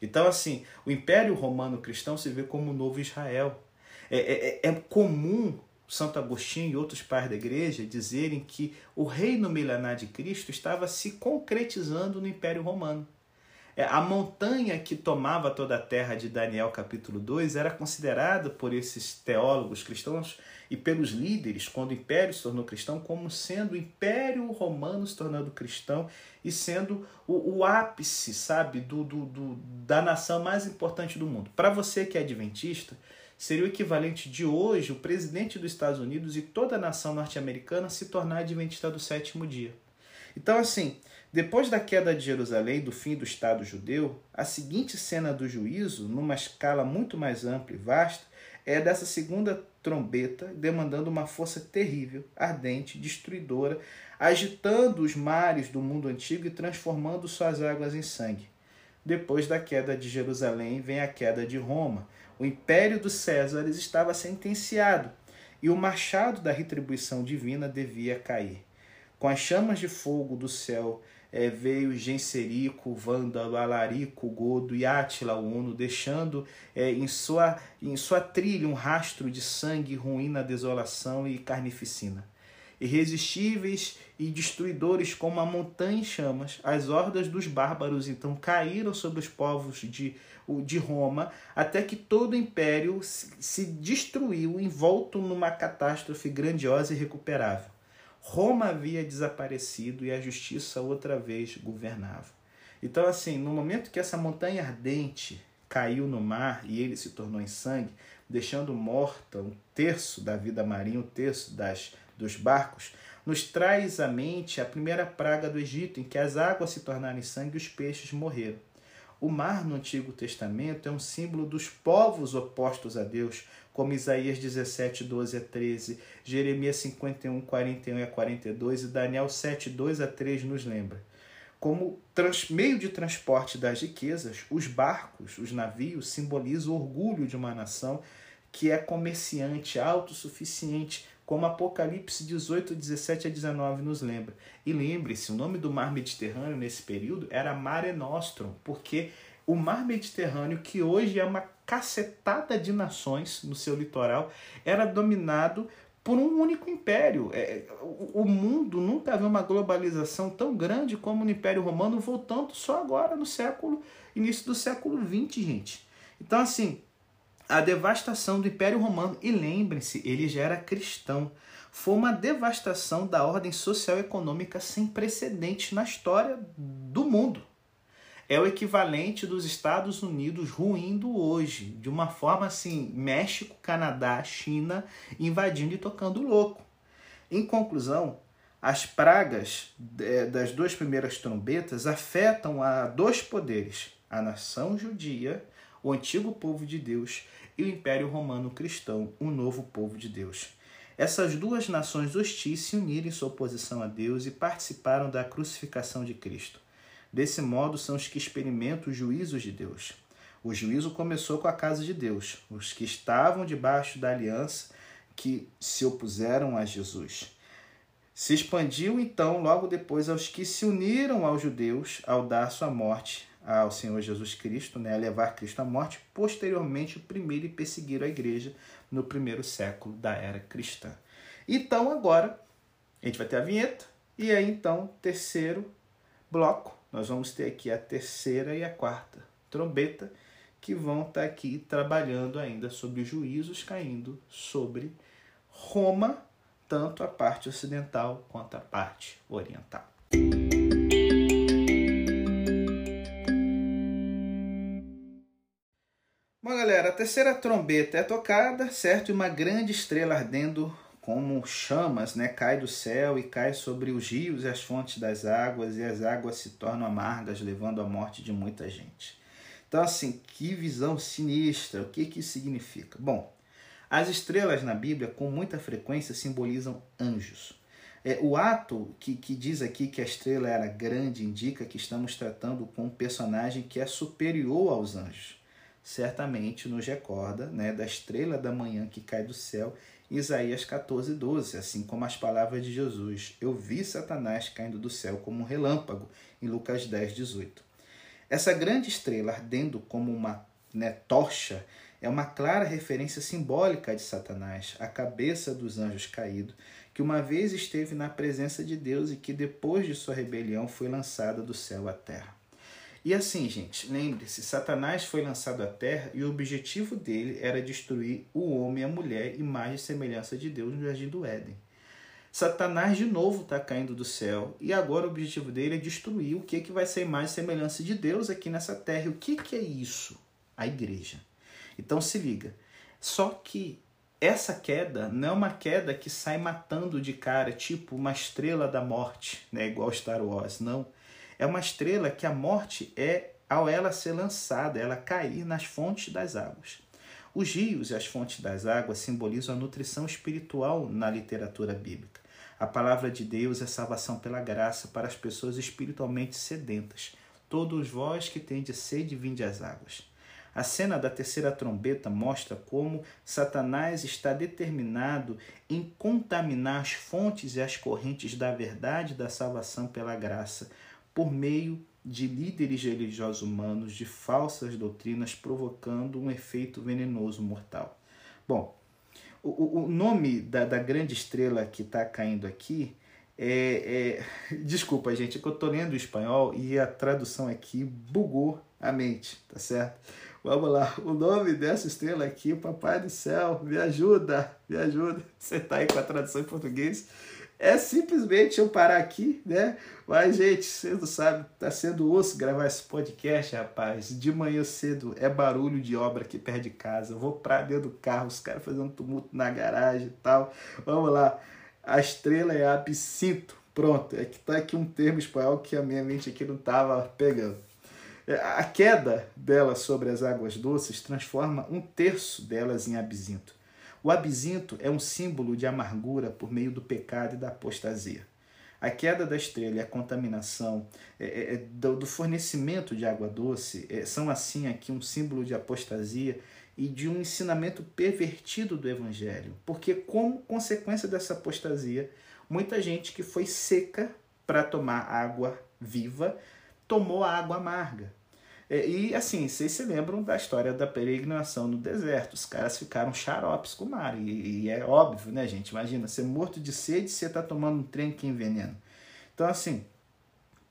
Então, assim, o Império Romano Cristão se vê como o novo Israel. É, é, é, é comum Santo Agostinho e outros pais da igreja dizerem que o reino milenar de Cristo estava se concretizando no Império Romano. É, a montanha que tomava toda a terra de Daniel capítulo 2 era considerada por esses teólogos cristãos e pelos líderes, quando o império se tornou cristão, como sendo o império romano se tornando cristão e sendo o, o ápice, sabe, do, do, do, da nação mais importante do mundo. Para você que é adventista, seria o equivalente de hoje o presidente dos Estados Unidos e toda a nação norte-americana se tornar adventista do sétimo dia. Então, assim, depois da queda de Jerusalém, do fim do Estado judeu, a seguinte cena do juízo, numa escala muito mais ampla e vasta, é dessa segunda trombeta, demandando uma força terrível, ardente, destruidora, agitando os mares do mundo antigo e transformando suas águas em sangue. Depois da queda de Jerusalém vem a queda de Roma. O império dos Césares estava sentenciado e o machado da retribuição divina devia cair. Com as chamas de fogo do céu é, veio Genserico, Vândalo, Alarico, Godo e Átila, o Uno, deixando é, em, sua, em sua trilha um rastro de sangue, ruína, desolação e carnificina. Irresistíveis e destruidores como a montanha em chamas, as hordas dos bárbaros então caíram sobre os povos de, de Roma, até que todo o império se destruiu, envolto numa catástrofe grandiosa e recuperável. Roma havia desaparecido e a justiça outra vez governava. Então, assim, no momento que essa montanha ardente caiu no mar e ele se tornou em sangue, deixando morta um terço da vida marinha, um terço das, dos barcos, nos traz à mente a primeira praga do Egito, em que as águas se tornaram em sangue e os peixes morreram. O mar no Antigo Testamento é um símbolo dos povos opostos a Deus, como Isaías 17, 12 a 13, Jeremias 51, 41 a 42 e Daniel 7, 2 a 3 nos lembra. Como trans, meio de transporte das riquezas, os barcos, os navios, simbolizam o orgulho de uma nação que é comerciante, autossuficiente, como Apocalipse 18, 17 a 19 nos lembra. E lembre-se, o nome do mar Mediterrâneo nesse período era Mare Nostrum, porque o mar Mediterrâneo, que hoje é uma cacetada de nações no seu litoral, era dominado por um único império. É, o mundo nunca viu uma globalização tão grande como no Império Romano, voltando só agora no século, início do século XX, gente. Então, assim, a devastação do Império Romano, e lembrem-se, ele já era cristão, foi uma devastação da ordem social e econômica sem precedentes na história do mundo é o equivalente dos Estados Unidos ruindo hoje, de uma forma assim, México, Canadá, China invadindo e tocando louco. Em conclusão, as pragas é, das duas primeiras trombetas afetam a dois poderes: a nação judia, o antigo povo de Deus, e o Império Romano Cristão, o novo povo de Deus. Essas duas nações hostis se uniram em sua oposição a Deus e participaram da crucificação de Cristo. Desse modo, são os que experimentam os juízos de Deus. O juízo começou com a casa de Deus, os que estavam debaixo da aliança que se opuseram a Jesus. Se expandiu então logo depois aos que se uniram aos judeus ao dar sua morte ao Senhor Jesus Cristo, né, a levar Cristo à morte, posteriormente primeiro e perseguiram a igreja no primeiro século da era cristã. Então agora a gente vai ter a vinheta e aí então terceiro bloco nós vamos ter aqui a terceira e a quarta trombeta, que vão estar tá aqui trabalhando ainda sobre juízos caindo sobre Roma, tanto a parte ocidental quanto a parte oriental. Galera, a terceira trombeta é tocada, certo? E uma grande estrela ardendo como chamas, né, cai do céu e cai sobre os rios e as fontes das águas, e as águas se tornam amargas, levando à morte de muita gente. Então, assim, que visão sinistra. O que, que isso significa? Bom, as estrelas na Bíblia, com muita frequência, simbolizam anjos. É, o ato que, que diz aqui que a estrela era grande indica que estamos tratando com um personagem que é superior aos anjos. Certamente nos recorda né, da estrela da manhã que cai do céu Isaías 14, 12, assim como as palavras de Jesus: Eu vi Satanás caindo do céu como um relâmpago, em Lucas 10, 18. Essa grande estrela ardendo como uma né, tocha é uma clara referência simbólica de Satanás, a cabeça dos anjos caídos, que uma vez esteve na presença de Deus e que depois de sua rebelião foi lançada do céu à terra. E assim, gente, lembre-se, Satanás foi lançado à terra e o objetivo dele era destruir o homem e a mulher, imagem e semelhança de Deus no jardim do Éden. Satanás de novo está caindo do céu e agora o objetivo dele é destruir o que, que vai ser imagem e semelhança de Deus aqui nessa terra. E o que, que é isso? A igreja. Então se liga. Só que essa queda não é uma queda que sai matando de cara, tipo uma estrela da morte, né, igual Star Wars, não é uma estrela que a morte é ao ela ser lançada, ela cair nas fontes das águas. Os rios e as fontes das águas simbolizam a nutrição espiritual na literatura bíblica. A palavra de Deus é salvação pela graça para as pessoas espiritualmente sedentas. Todos vós que tendes sede, vinde às águas. A cena da terceira trombeta mostra como Satanás está determinado em contaminar as fontes e as correntes da verdade da salvação pela graça, por meio de líderes religiosos humanos de falsas doutrinas, provocando um efeito venenoso mortal. Bom, o, o nome da, da grande estrela que está caindo aqui é, é, Desculpa, gente, é que eu tô lendo o espanhol e a tradução aqui bugou a mente, tá certo? Vamos lá, o nome dessa estrela aqui, Papai do Céu, me ajuda, me ajuda. Você tá aí com a tradução em português? É simplesmente eu parar aqui, né? Mas, gente, você não sabe, tá sendo osso gravar esse podcast, rapaz. De manhã cedo é barulho de obra aqui perto de casa. Eu vou pra dentro do carro, os caras fazendo tumulto na garagem e tal. Vamos lá. A estrela é absinto. Pronto, é que tá aqui um termo espanhol que a minha mente aqui não tava pegando. É, a queda dela sobre as águas doces transforma um terço delas em absinto. O absinto é um símbolo de amargura por meio do pecado e da apostasia. A queda da estrela e a contaminação é, é, é do, do, fornecimento de água doce é, são, assim, aqui um símbolo de apostasia e de um ensinamento pervertido do Evangelho. Porque, como consequência dessa apostasia, muita gente que foi seca para tomar água viva tomou a água amarga. É, e assim, vocês se lembram da história da peregrinação no deserto. Os caras ficaram xaropes com o mar. E, e é óbvio, né, gente? Imagina, ser morto de sede você tá tomando um trem que envenena. Então, assim,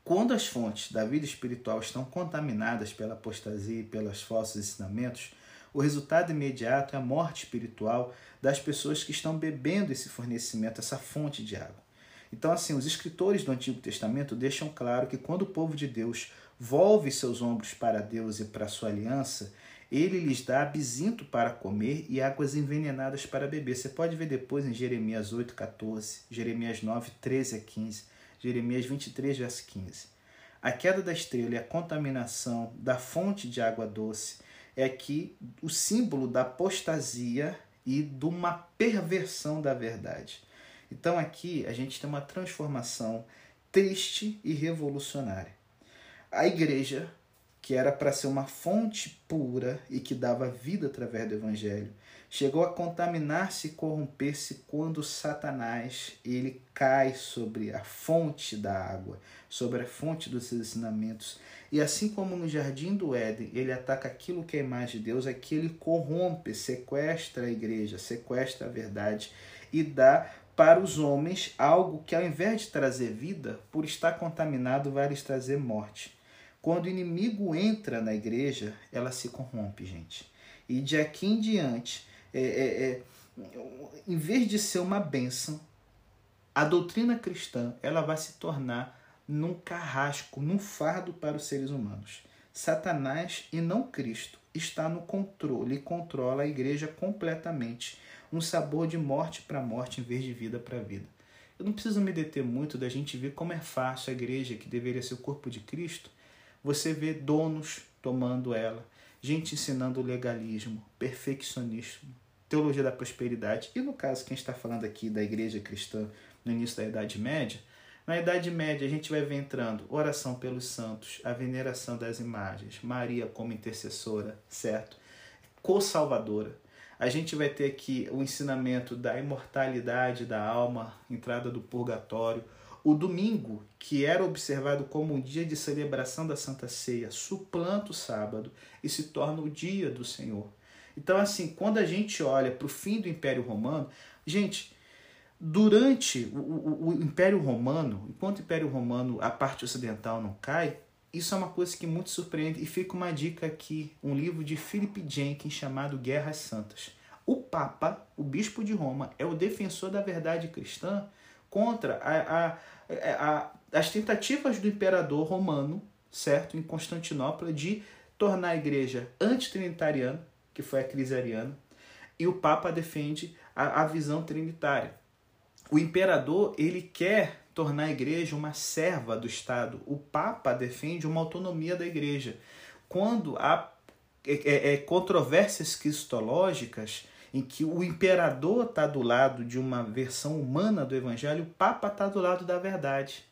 quando as fontes da vida espiritual estão contaminadas pela apostasia e pelos falsos ensinamentos, o resultado imediato é a morte espiritual das pessoas que estão bebendo esse fornecimento, essa fonte de água. Então, assim, os escritores do Antigo Testamento deixam claro que quando o povo de Deus volve seus ombros para Deus e para sua aliança, ele lhes dá absinto para comer e águas envenenadas para beber. Você pode ver depois em Jeremias 8, 14, Jeremias 9, 13 a 15, Jeremias 23, verso 15. A queda da estrela e a contaminação da fonte de água doce é aqui o símbolo da apostasia e de uma perversão da verdade. Então aqui a gente tem uma transformação triste e revolucionária. A igreja, que era para ser uma fonte pura e que dava vida através do evangelho, chegou a contaminar-se e corromper-se quando Satanás ele cai sobre a fonte da água, sobre a fonte dos ensinamentos. E assim como no jardim do Éden, ele ataca aquilo que é a imagem de Deus, aqui ele corrompe, sequestra a igreja, sequestra a verdade e dá para os homens algo que, ao invés de trazer vida, por estar contaminado, vai lhes trazer morte. Quando o inimigo entra na igreja, ela se corrompe, gente. E de aqui em diante, é, é, é, em vez de ser uma bênção, a doutrina cristã ela vai se tornar num carrasco, num fardo para os seres humanos. Satanás e não Cristo está no controle e controla a igreja completamente um sabor de morte para morte em vez de vida para vida. Eu não preciso me deter muito da gente ver como é fácil a igreja, que deveria ser o corpo de Cristo, você vê donos tomando ela, gente ensinando legalismo, perfeccionismo, teologia da prosperidade. E no caso, quem está falando aqui da igreja cristã no início da Idade Média, na Idade Média a gente vai ver entrando oração pelos santos, a veneração das imagens, Maria como intercessora, certo? Co-salvadora a gente vai ter aqui o ensinamento da imortalidade da alma, entrada do purgatório. O domingo, que era observado como um dia de celebração da Santa Ceia, suplanta o sábado e se torna o dia do Senhor. Então, assim, quando a gente olha para o fim do Império Romano, gente, durante o, o, o, Império Romano, enquanto o Império Romano, a parte ocidental não cai, isso é uma coisa que muito surpreende e fica uma dica aqui, um livro de Philip Jenkins chamado Guerras Santas. O Papa, o Bispo de Roma, é o defensor da verdade cristã contra a, a, a, as tentativas do imperador romano, certo, em Constantinopla, de tornar a igreja antitrinitariana, que foi a crise ariana, e o Papa defende a, a visão trinitária. O imperador ele quer tornar a igreja uma serva do Estado. O Papa defende uma autonomia da igreja. Quando há é, é, é controvérsias cristológicas, em que o imperador está do lado de uma versão humana do evangelho, o Papa está do lado da verdade.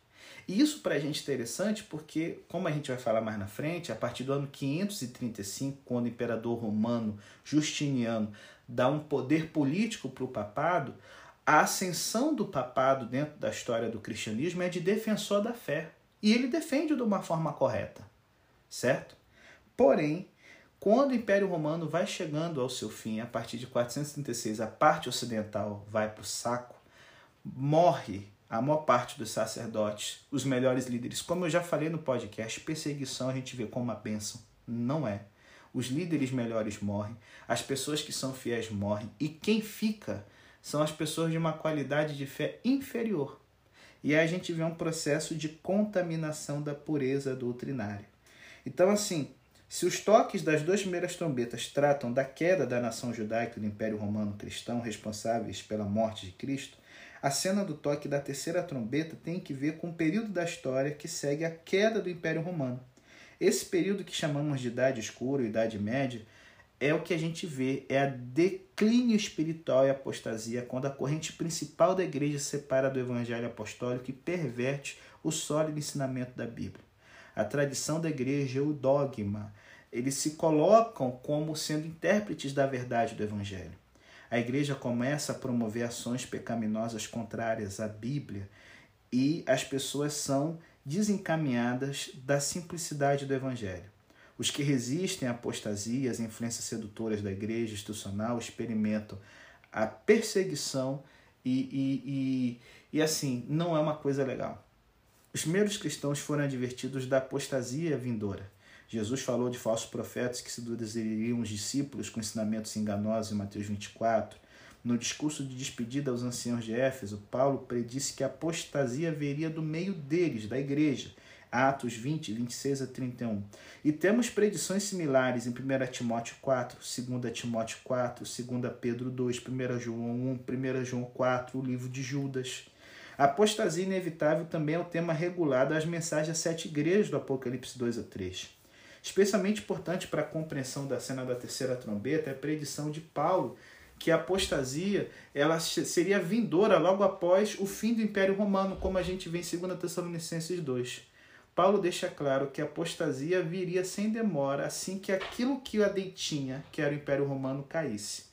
E isso para a gente é interessante porque, como a gente vai falar mais na frente, a partir do ano 535, quando o imperador romano Justiniano dá um poder político para o papado, a ascensão do papado dentro da história do cristianismo é de defensor da fé. E ele defende de uma forma correta, certo? Porém, quando o Império Romano vai chegando ao seu fim, a partir de 436, a parte ocidental vai para o saco, morre a maior parte dos sacerdotes, os melhores líderes. Como eu já falei no podcast, perseguição a gente vê como uma bênção. Não é. Os líderes melhores morrem, as pessoas que são fiéis morrem, e quem fica são as pessoas de uma qualidade de fé inferior. E aí a gente vê um processo de contaminação da pureza doutrinária. Então, assim, se os toques das duas primeiras trombetas tratam da queda da nação judaica do Império Romano Cristão responsáveis pela morte de Cristo, a cena do toque da terceira trombeta tem que ver com o período da história que segue a queda do Império Romano. Esse período que chamamos de Idade Escura, Idade Média, é o que a gente vê, é a declínio espiritual e apostasia, quando a corrente principal da igreja se separa do evangelho apostólico e perverte o sólido ensinamento da Bíblia. A tradição da igreja e o dogma, eles se colocam como sendo intérpretes da verdade do evangelho. A igreja começa a promover ações pecaminosas contrárias à Bíblia e as pessoas são desencaminhadas da simplicidade do evangelho. Os que resistem à apostasia, às influências sedutoras da igreja institucional, experimentam a perseguição e, e, e, e assim, não é uma coisa legal. Os primeiros cristãos foram advertidos da apostasia vindoura. Jesus falou de falsos profetas que seduziriam os discípulos com ensinamentos enganosos em Mateus 24. No discurso de despedida aos anciãos de Éfeso, Paulo predisse que a apostasia viria do meio deles, da igreja, Atos 20, 26 a 31. E temos predições similares em 1 Timóteo 4, 2 Timóteo 4, 2 Pedro 2, 1 João 1, 1 João 4, o livro de Judas. A apostasia inevitável também é o tema regular das mensagens às sete igrejas do Apocalipse 2 a 3. Especialmente importante para a compreensão da cena da terceira trombeta é a predição de Paulo que a apostasia ela seria vindoura logo após o fim do Império Romano, como a gente vê em 2 Tessalonicenses 2. Paulo deixa claro que a apostasia viria sem demora assim que aquilo que a detinha, que era o Império Romano, caísse.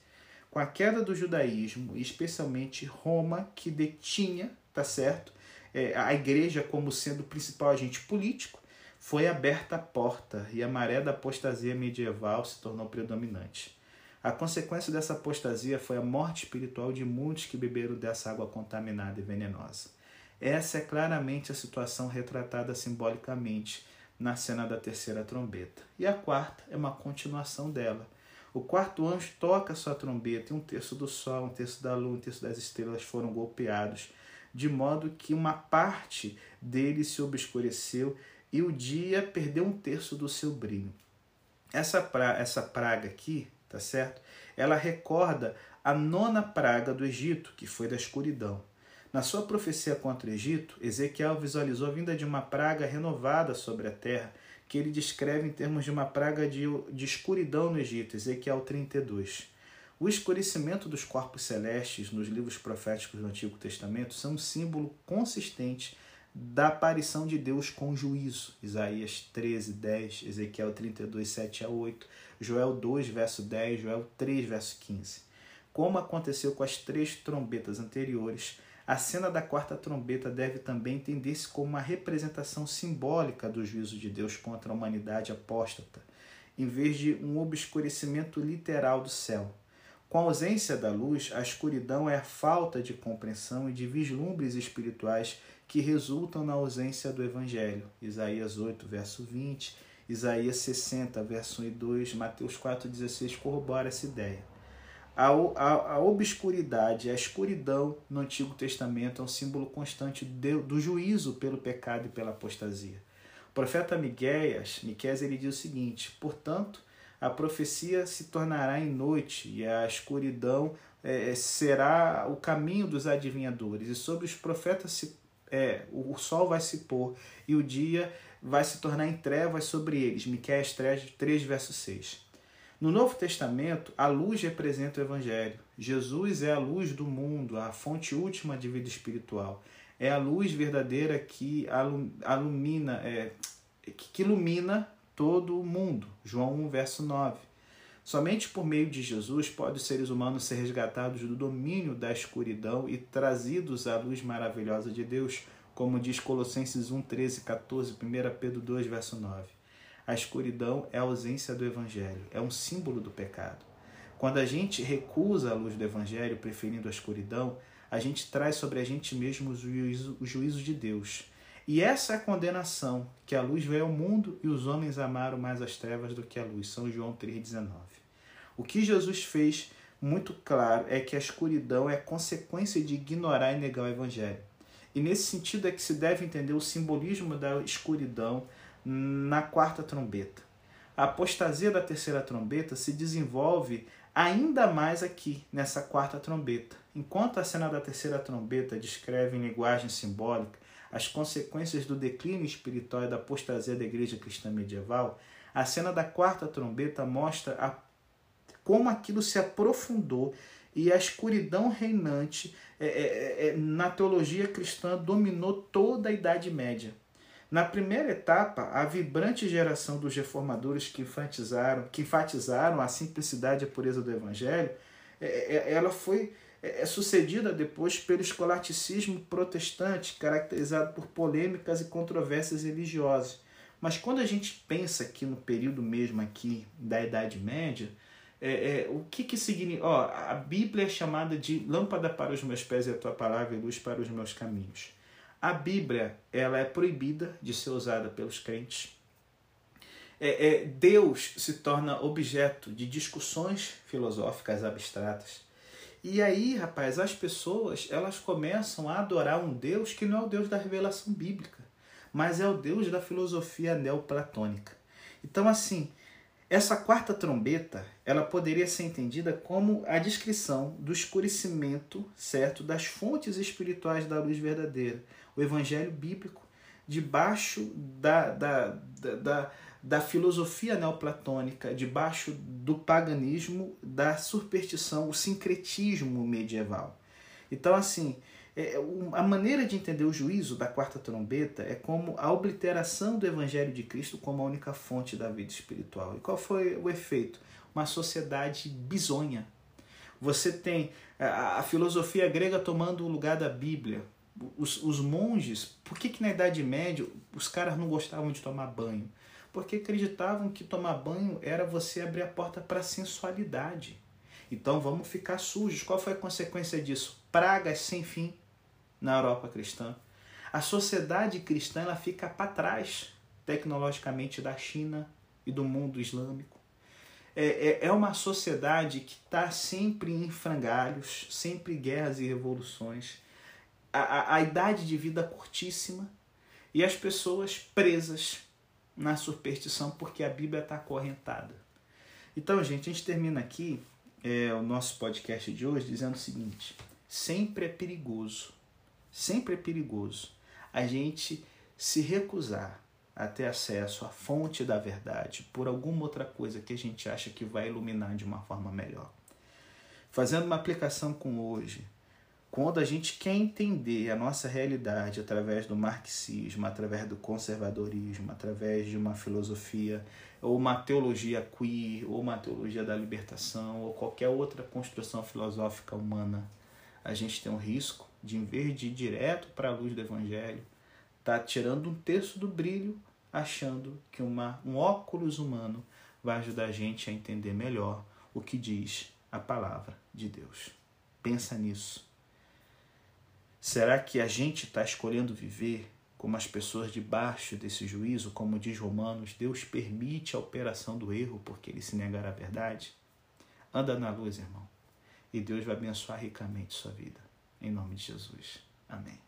Com a queda do judaísmo, especialmente Roma, que detinha, tá certo, é, a igreja como sendo o principal agente político, foi aberta a porta e a maré da apostasia medieval se tornou predominante. A consequência dessa apostasia foi a morte espiritual de muitos que beberam dessa água contaminada e venenosa. Essa é claramente a situação retratada simbolicamente na cena da terceira trombeta. E a quarta é uma continuação dela. O quarto anjo toca sua trombeta e um terço do sol, um terço da lua, um terço das estrelas foram golpeados, de modo que uma parte dele se obscureceu e o dia perdeu um terço do seu brilho. Essa, pra, essa praga aqui, tá certo? Ela recorda a nona praga do Egito, que foi da escuridão. Na sua profecia contra o Egito, Ezequiel visualizou a vinda de uma praga renovada sobre a terra, que ele descreve em termos de uma praga de, de escuridão no Egito, Ezequiel 32. O escurecimento dos corpos celestes nos livros proféticos do Antigo Testamento são um símbolo consistente da aparição de Deus com juízo. Isaías 13, 10, Ezequiel 32, 7 a 8, Joel 2, verso 10, Joel 3, verso 15. Como aconteceu com as três trombetas anteriores, a cena da quarta trombeta deve também entender-se como uma representação simbólica do juízo de Deus contra a humanidade apóstata, em vez de um obscurecimento literal do céu. Com a ausência da luz, a escuridão é a falta de compreensão e de vislumbres espirituais que resultam na ausência do Evangelho. Isaías 8, verso 20, Isaías 60, verso 1 e 2, Mateus 4, 16 corrobora essa ideia. A, a, a obscuridade, a escuridão no Antigo Testamento é um símbolo constante de, do juízo pelo pecado e pela apostasia. O profeta Miqueias, Miqueias ele diz o seguinte: portanto, a profecia se tornará em noite e a escuridão é, será o caminho dos adivinhadores, e sobre os profetas se, é, o sol vai se pôr e o dia vai se tornar em trevas sobre eles. Miqueias 3, 3 verso 6. No Novo Testamento, a luz representa o Evangelho. Jesus é a luz do mundo, a fonte última de vida espiritual. é a luz verdadeira que alumina, é, que ilumina todo o mundo. João 1, verso 9. Somente por meio de Jesus podem os seres humanos ser resgatados do domínio da escuridão e trazidos à luz maravilhosa de Deus, como diz Colossenses 1, 13, 14, 1 Pedro 2, verso 9. A escuridão é a ausência do Evangelho, é um símbolo do pecado. Quando a gente recusa a luz do Evangelho, preferindo a escuridão, a gente traz sobre a gente mesmo o juízo, o juízo de Deus. E essa é a condenação, que a luz veio ao mundo e os homens amaram mais as trevas do que a luz. São João 3,19. O que Jesus fez muito claro é que a escuridão é consequência de ignorar e negar o Evangelho. E nesse sentido é que se deve entender o simbolismo da escuridão na quarta trombeta. A apostasia da terceira trombeta se desenvolve ainda mais aqui, nessa quarta trombeta. Enquanto a cena da terceira trombeta descreve em linguagem simbólica as consequências do declínio espiritual e da apostasia da igreja cristã medieval, a cena da quarta trombeta mostra a, como aquilo se aprofundou e a escuridão reinante é, é, é, é na teologia cristã dominou toda a Idade Média. Na primeira etapa, a vibrante geração dos reformadores que enfatizaram, que enfatizaram a simplicidade e a pureza do evangelho, é, é, ela foi é, sucedida depois pelo escolasticismo protestante, caracterizado por polêmicas e controvérsias religiosas. Mas quando a gente pensa aqui no período mesmo aqui da Idade Média, é, é, o que que significa? Ó, a Bíblia é chamada de lâmpada para os meus pés e a tua palavra e luz para os meus caminhos. A Bíblia ela é proibida de ser usada pelos crentes. É, é, Deus se torna objeto de discussões filosóficas abstratas. E aí, rapaz, as pessoas elas começam a adorar um Deus que não é o Deus da revelação bíblica, mas é o Deus da filosofia neoplatônica. Então, assim, essa quarta trombeta, ela poderia ser entendida como a descrição do escurecimento, certo, das fontes espirituais da luz verdadeira o evangelho bíblico debaixo da, da, da, da, da filosofia neoplatônica, debaixo do paganismo, da superstição, o sincretismo medieval. Então, assim, é, a maneira de entender o juízo da quarta trombeta é como a obliteração do Evangelho de Cristo como a única fonte da vida espiritual. E qual foi o efeito? Uma sociedade bizonha. Você tem a, a filosofia grega tomando o lugar da Bíblia, os, os monges, por que, que na Idade Média os caras não gostavam de tomar banho? Porque acreditavam que tomar banho era você abrir a porta para a sensualidade. Então vamos ficar sujos. Qual foi a consequência disso? Pragas sem fim na Europa cristã. A sociedade cristã ela fica para trás tecnologicamente da China e do mundo islâmico. É, é, é uma sociedade que está sempre em frangalhos, sempre guerras e revoluções a, a, idade de vida curtíssima e as pessoas presas na superstição porque a Bíblia está acorrentada. Então, gente, a gente termina aqui é, o nosso podcast de hoje dizendo o seguinte: sempre é perigoso, sempre é perigoso a gente se recusar a ter acesso à fonte da verdade por alguma outra coisa que a gente acha que vai iluminar de uma forma melhor. Fazendo uma aplicação com hoje, quando a gente quer entender a nossa realidade através do marxismo, através do conservadorismo, através de uma filosofia ou uma teologia queer, ou uma teologia da libertação, ou qualquer outra construção filosófica humana, a gente tem um risco de, em vez de ir direto para a luz do Evangelho, tá tirando um terço do brilho, achando que uma, um óculos humano vai ajudar a gente a entender melhor o que diz a palavra de Deus. Pensa nisso Será que a gente está escolhendo viver como as pessoas debaixo desse juízo, como diz Romanos, Deus permite a operação do erro porque ele se negará à verdade? Anda na luz, irmão, e Deus vai abençoar ricamente sua vida. Em nome de Jesus. Amém.